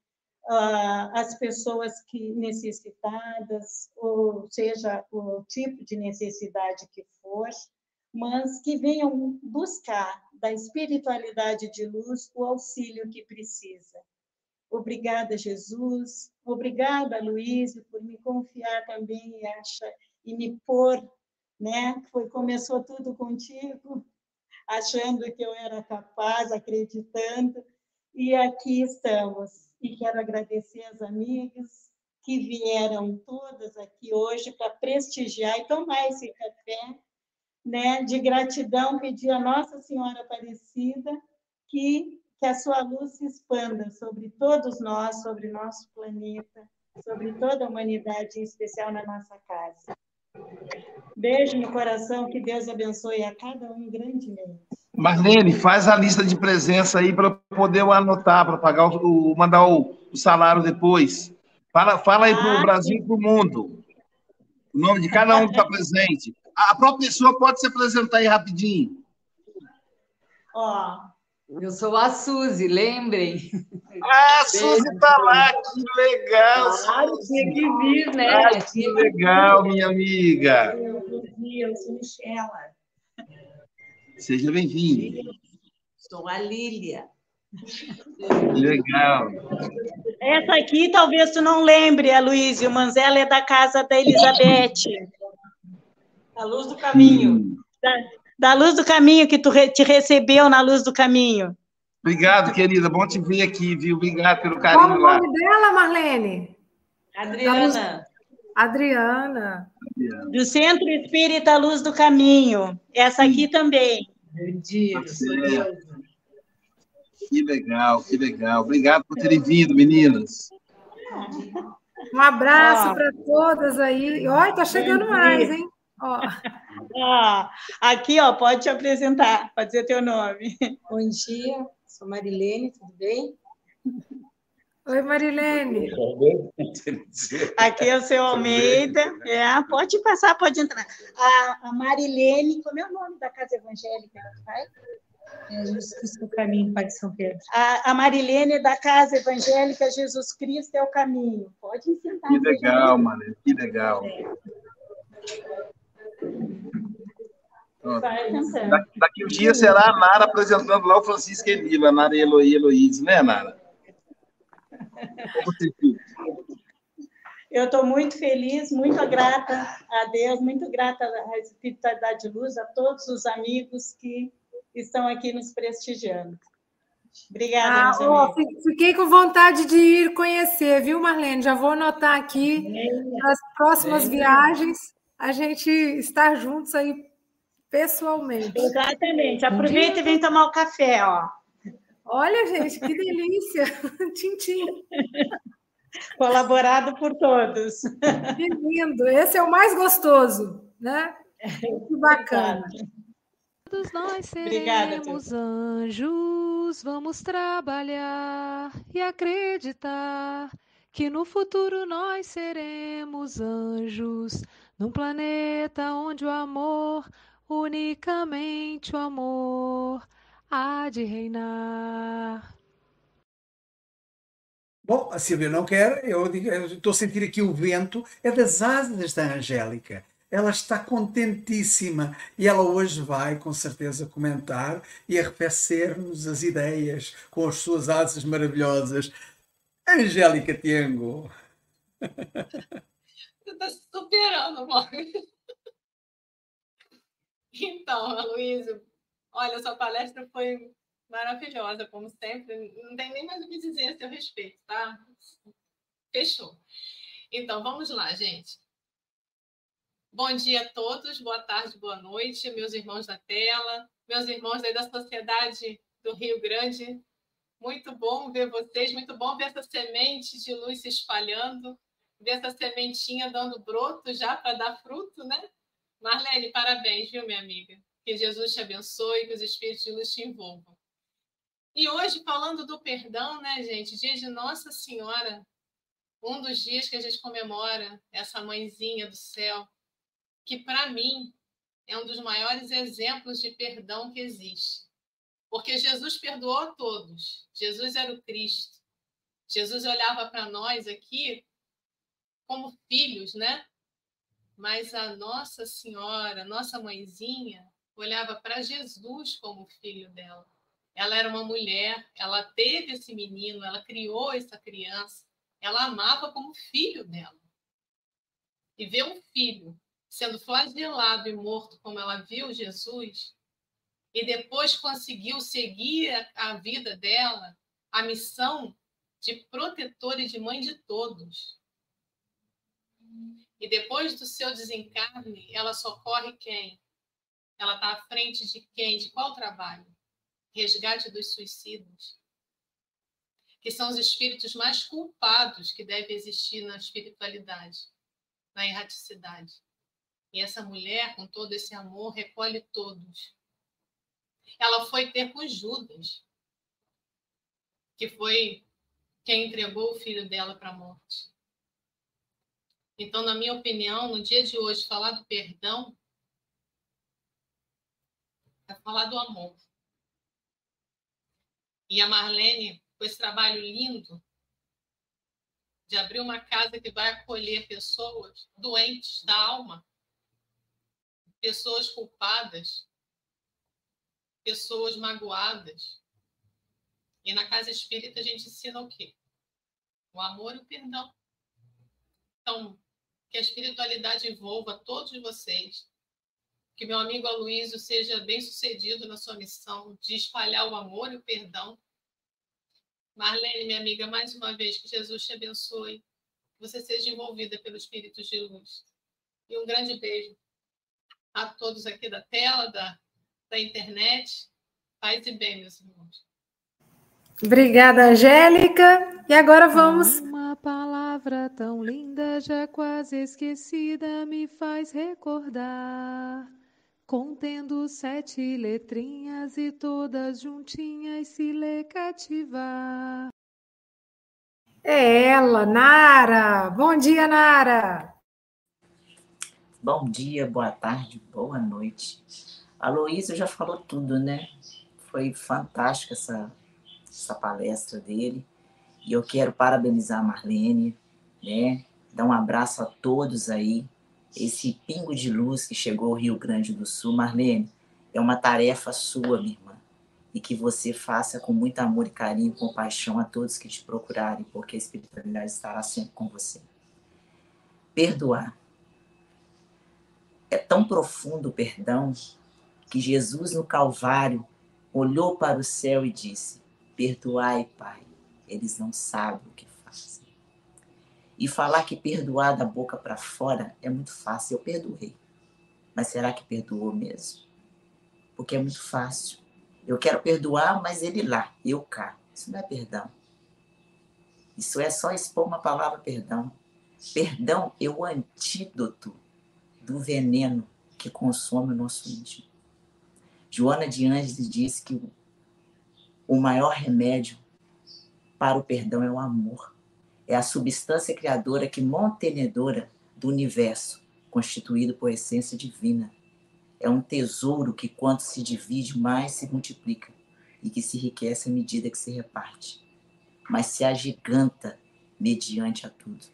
uh, as pessoas que necessitadas, ou seja, o tipo de necessidade que for, mas que venham buscar da espiritualidade de luz o auxílio que precisa. Obrigada, Jesus. Obrigada, Luiz, por me confiar também e, acha, e me pôr, né? Foi, começou tudo contigo, achando que eu era capaz, acreditando, e aqui estamos. E quero agradecer as amigas que vieram todas aqui hoje para prestigiar e tomar esse café, né? De gratidão, pedir a Nossa Senhora Aparecida que que a sua luz se expanda sobre todos nós, sobre nosso planeta, sobre toda a humanidade, em especial na nossa casa. Beijo no coração, que Deus abençoe a cada um grandemente. Marlene, faz a lista de presença aí para poder anotar, para pagar o, mandar o, o, salário depois. Fala, fala aí para o Brasil e para o mundo. O nome de cada um que está presente. A própria pessoa pode se apresentar aí rapidinho. Ó, eu sou a Suzy, lembrem. Ah, a Suzy está lá, que legal. Claro, tinha que vir, né? Ah, que legal, minha amiga. Eu, eu sou Michela. Seja bem-vinda. Sou a Lília. Que legal. Essa aqui talvez tu não lembre, Aloysio, mas ela é da casa da Elizabeth. A luz do caminho. Hum. Da, da luz do caminho que tu te recebeu na luz do caminho. Obrigado, querida. Bom te ver aqui, viu? Obrigado pelo carinho Qual o lá. nome dela, Marlene? Adriana. Adriana. Do Centro Espírita Luz do Caminho. Essa aqui também. Bom dia, sou eu. Que legal, que legal. Obrigado por terem vindo, meninas. Um abraço para todas aí. Olha, tá chegando mais, hein? Ah, aqui, ó, pode te apresentar, pode dizer teu nome. Bom dia, sou Marilene, tudo bem? Oi, Marilene. Aqui é o seu Almeida. É, pode passar, pode entrar. A, a Marilene, como é o nome da casa evangélica? Vai? É Jesus Cristo é o caminho, Pai de São Pedro. A, a Marilene da casa evangélica Jesus Cristo é o caminho. Pode sentar. Que legal, mano. Que legal. Pronto. Da- Daqui um dia será a Nara apresentando lá o Francisco Emílio, a Nara Eloí Heloísa, né, Nara? Eu estou muito feliz, muito grata a Deus, muito grata à Espiritualidade de Luz, a todos os amigos que estão aqui nos prestigiando. Obrigada, Ah, ó, fiquei com vontade de ir conhecer, viu, Marlene? Já vou anotar aqui nas próximas viagens a gente estar juntos aí pessoalmente. Exatamente. Aproveita e vem tomar o café, ó. Olha, gente, que delícia! Tintim. Colaborado por todos. Que lindo! Esse é o mais gostoso, né? Que bacana. Todos nós Obrigada, seremos anjos, vamos trabalhar e acreditar que no futuro nós seremos anjos, num planeta onde o amor, unicamente o amor, há de reinar. Bom, a Silvia não quer, eu estou a sentir aqui o vento, é das asas da Angélica. Ela está contentíssima e ela hoje vai, com certeza, comentar e arrefecer-nos as ideias com as suas asas maravilhosas. Angélica Tiengo. Você está superando, amor. Então, Aloysio, olha, sua palestra foi maravilhosa, como sempre. Não tem nem mais o que dizer a seu respeito, tá? Fechou. Então, vamos lá, gente. Bom dia a todos, boa tarde, boa noite, meus irmãos da tela, meus irmãos aí da Sociedade do Rio Grande. Muito bom ver vocês, muito bom ver essa semente de luz se espalhando, ver essa sementinha dando broto já para dar fruto, né? Marlene, parabéns, viu, minha amiga? Que Jesus te abençoe, que os espíritos de luz te envolvam. E hoje, falando do perdão, né, gente? Dia de Nossa Senhora, um dos dias que a gente comemora essa mãezinha do céu, que para mim é um dos maiores exemplos de perdão que existe. Porque Jesus perdoou a todos. Jesus era o Cristo. Jesus olhava para nós aqui como filhos, né? Mas a Nossa Senhora, nossa mãezinha, olhava para Jesus como filho dela. Ela era uma mulher, ela teve esse menino, ela criou essa criança, ela amava como filho dela. E ver um filho sendo flagelado e morto como ela viu Jesus, e depois conseguiu seguir a, vida dela, a missão de protetora e de mãe de todos. E depois do seu desencarne, ela socorre quem? Ela está à frente de quem? De qual trabalho? Resgate dos suicidas. Que são os espíritos mais culpados que devem existir na espiritualidade, na erraticidade. E essa mulher, com todo esse amor, recolhe todos. Ela foi ter com Judas, que foi quem entregou o filho dela para a morte. Então, na minha opinião, no dia de hoje, falar do perdão é falar do amor. E a Marlene, com esse trabalho lindo de abrir uma casa que vai acolher pessoas doentes da alma, pessoas culpadas, pessoas magoadas. E na casa espírita a gente ensina o quê? O amor e o perdão. Então, que a espiritualidade envolva todos vocês. Que meu amigo Aloysio seja bem sucedido na sua missão de espalhar o amor e o perdão. Marlene, minha amiga, mais uma vez, que Jesus te abençoe. Que você seja envolvida pelo Espírito de Luz. E um grande beijo a todos aqui da tela, da, da internet. Paz e bem, meus irmãos. Obrigada, Angélica. E agora vamos Uma palavra palavra tão linda, já quase esquecida, me faz recordar. Contendo sete letrinhas e todas juntinhas se lê cativar. É ela, Nara. Bom dia, Nara. Bom dia, boa tarde, boa noite. A Luísa já falou tudo, né? Foi fantástica essa, essa palestra dele. E eu quero parabenizar a Marlene, né? Dar um abraço a todos aí. Esse pingo de luz que chegou ao Rio Grande do Sul, Marlene, é uma tarefa sua, minha irmã. E que você faça com muito amor e carinho compaixão a todos que te procurarem, porque a espiritualidade estará sempre com você. Perdoar. É tão profundo o perdão que Jesus no Calvário olhou para o céu e disse: Perdoai, Pai, eles não sabem o que fazem. E falar que perdoar da boca para fora é muito fácil. Eu perdoei. Mas será que perdoou mesmo? Porque é muito fácil. Eu quero perdoar, mas ele lá, eu cá. Isso não é perdão. Isso é só expor uma palavra perdão. Perdão é o antídoto do veneno que consome o nosso íntimo. Joana de Ângeles disse que o maior remédio para o perdão é o amor. É a substância criadora que mantenedora do universo, constituído por essência divina. É um tesouro que, quanto se divide, mais se multiplica e que se enriquece à medida que se reparte, mas se agiganta mediante a tudo.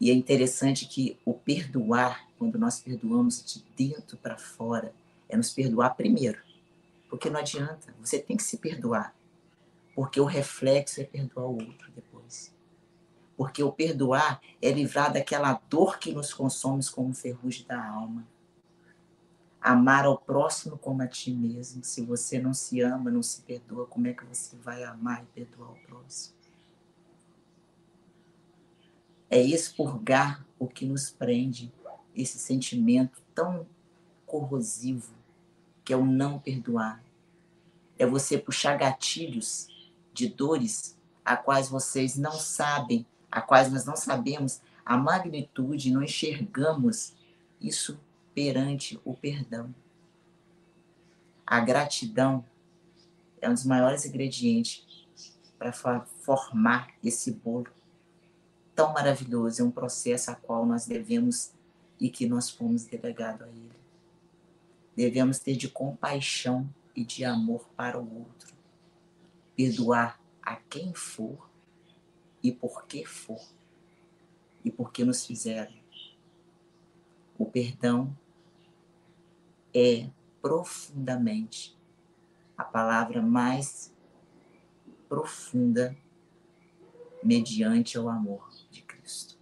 E é interessante que o perdoar, quando nós perdoamos de dentro para fora, é nos perdoar primeiro. Porque não adianta, você tem que se perdoar. Porque o reflexo é perdoar o outro depois. Porque o perdoar é livrar daquela dor que nos consome como ferrugem da alma. Amar ao próximo como a ti mesmo. Se você não se ama, não se perdoa, como é que você vai amar e perdoar o próximo? É expurgar o que nos prende, esse sentimento tão corrosivo, que é o não perdoar. É você puxar gatilhos de dores a quais vocês não sabem, a quais nós não sabemos a magnitude, não enxergamos isso perante o perdão. A gratidão é um dos maiores ingredientes para formar esse bolo tão maravilhoso. É um processo a qual nós devemos e que nós fomos delegados a ele. Devemos ter de compaixão e de amor para o outro perdoar a quem for e por que for e por que nos fizeram. O perdão é profundamente a palavra mais profunda mediante o amor de Cristo.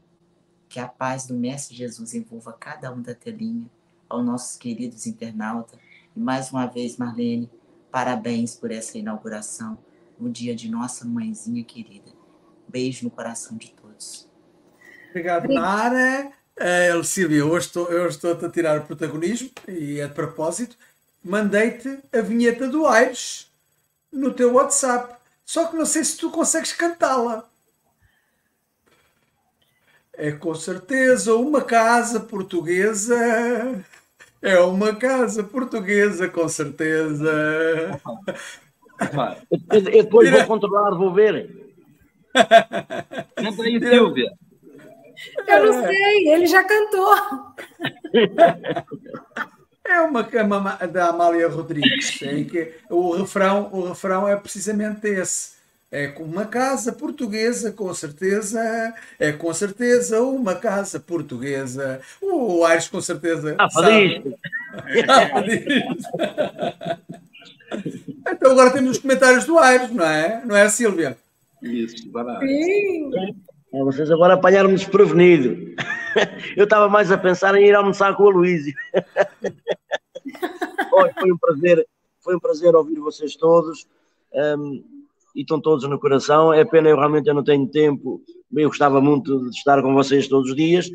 Que a paz do Mestre Jesus envolva cada um da telinha, aos nossos queridos internautas. E mais uma vez, Marlene, parabéns por essa inauguração no dia de nossa mãezinha querida. Beijo no coração de todos. Obrigado, Nara. Uh, Silvia, hoje estou, eu estou-te a tirar o protagonismo e é de propósito. Mandei-te a vinheta do Aires no teu WhatsApp. Só que não sei se tu consegues cantá-la. É com certeza uma casa portuguesa. É uma casa portuguesa, com certeza. Eu, eu depois vou controlar, vou ver. Canta aí, Silvia. Eu não sei, ele já cantou. É uma cama da Amália Rodrigues, em que o refrão, o refrão é precisamente esse. É uma casa portuguesa, com certeza. É com certeza uma casa portuguesa. O Aires, com certeza. Ah, sabe. Ah. Então agora temos os comentários do Aires, não é? Não é, Silvia? Isso, vai lá. Sim. É, vocês agora apanharam-me desprevenido. Eu estava mais a pensar em ir almoçar com o Luísio. Olha, foi um prazer, foi um prazer ouvir vocês todos. Um, e estão todos no coração. É pena, eu realmente eu não tenho tempo. Eu gostava muito de estar com vocês todos os dias,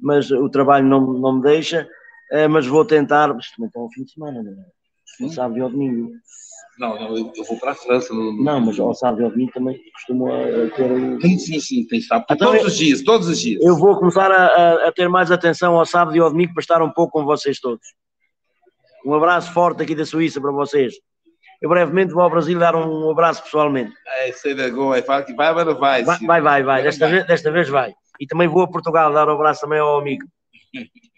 mas o trabalho não, não me deixa. Uh, mas vou tentar. Isto também está ao fim de semana, não é? ao sábado e ao domingo. Não, não, eu, eu vou para a França. No, no... Não, mas ao sábado e ao domingo também costumam eh, ter. o- Sim, sim, sim, tem sábado. Então, todos eu- os dias, todos os dias. Eu vou começar a, a- ter mais atenção ao sábado e ao domingo para estar um pouco com vocês todos. Um abraço forte aqui da Suíça para vocês. Eu brevemente vou ao Brasil dar um abraço pessoalmente. É, sem vergonha, fala que vai, não vai. Vai, Silvio. vai, vai, vai. Desta, Vai. Vez, desta vez vai. E também vou a Portugal dar um abraço também ao amigo.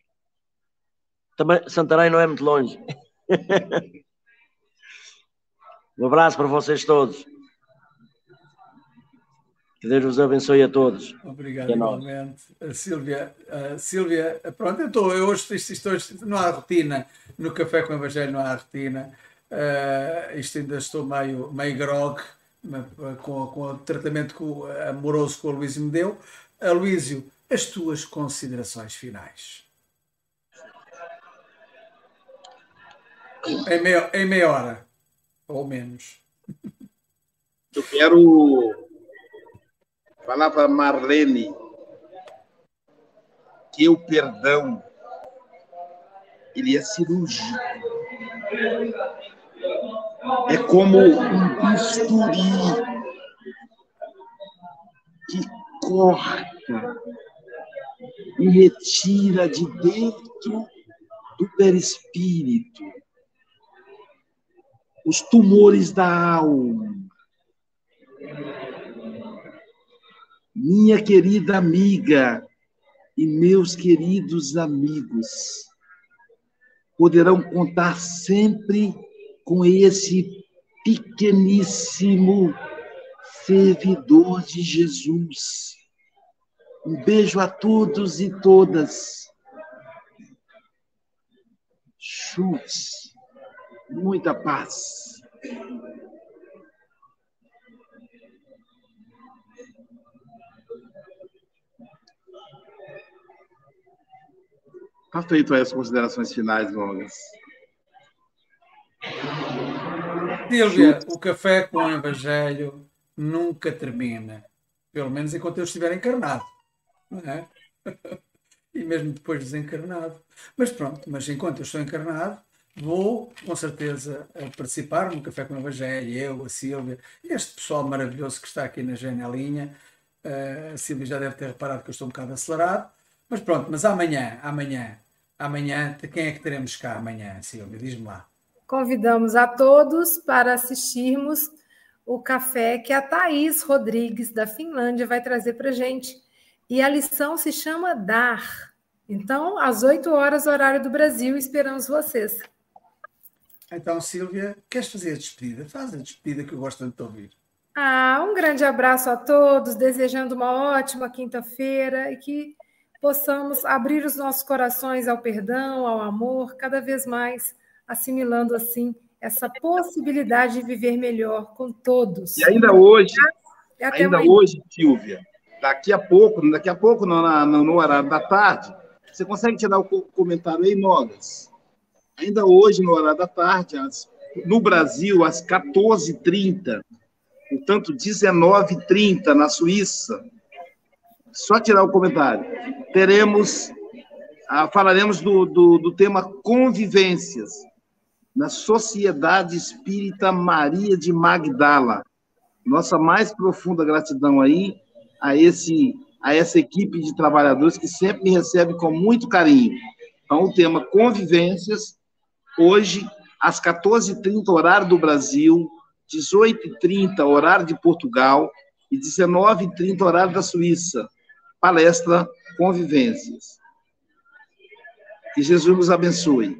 Também, Santarém não é muito longe. um abraço para vocês todos. Que Deus vos abençoe a todos. Obrigado, igualmente. A Sílvia, a Sílvia, pronto, eu estou, eu hoje, hoje não há rotina, no Café com o Evangelho não há rotina, Eh, isto ainda estou meio, meio grog, ma- com, com o tratamento que amoroso que o Luísio me deu. Aloísio, as tuas considerações finais. Em meia, em meia hora, ou menos. Eu quero falar para Marlene que o perdão ele é cirúrgico. É como um bisturi que corta e retira de dentro do perispírito os tumores da alma. Minha querida amiga e meus queridos amigos poderão contar sempre com esse pequeníssimo servidor de Jesus. Um beijo a todos e todas. Chutes. Muita paz. Tá feito aí as considerações finais, Mogas. Sílvia, o café com o Evangelho nunca termina. Pelo menos enquanto eu estiver encarnado. Não é? E mesmo depois desencarnado. Mas pronto, mas enquanto eu estou encarnado, vou com certeza participar no Café com o Evangelho, eu, a Sílvia, este pessoal maravilhoso que está aqui na janelinha. Eh, a Sílvia já deve ter reparado que eu estou um bocado acelerado. Mas pronto, mas amanhã, amanhã, amanhã, quem é que teremos cá amanhã, Sílvia? Diz-me lá. Convidamos a todos para assistirmos o café que a Thaís Rodrigues, da Finlândia, vai trazer para gente. E a lição se chama Dar. Então, às 8 horas, horário do Brasil, esperamos vocês. Então, Sílvia, queres fazer a despedida? Faz a despedida que eu gosto tanto de ouvir. Ah, um grande abraço a todos, desejando uma ótima quinta-feira e que possamos abrir os nossos corações ao perdão, ao amor, cada vez mais, assimilando assim essa possibilidade de viver melhor com todos. E ainda hoje, E até ainda amanhã. hoje, Silvia, daqui a pouco, daqui a pouco, no, no, no horário da tarde, você consegue tirar o co- comentário aí, Mogas? Ainda hoje, no horário da tarde, no Brasil, às 14h30, portanto, 19h30 na Suíça, só tirar o comentário. Teremos, ah, falaremos do, do, do tema convivências na Sociedade Espírita Maria de Magdala. Nossa mais profunda gratidão aí a esse a essa equipe de trabalhadores que sempre me recebe com muito carinho. Então, o tema convivências, hoje, às 14h30, horário do Brasil, 18h30, horário de Portugal, e 19h30, horário da Suíça. Palestra Convivências. Que Jesus nos abençoe.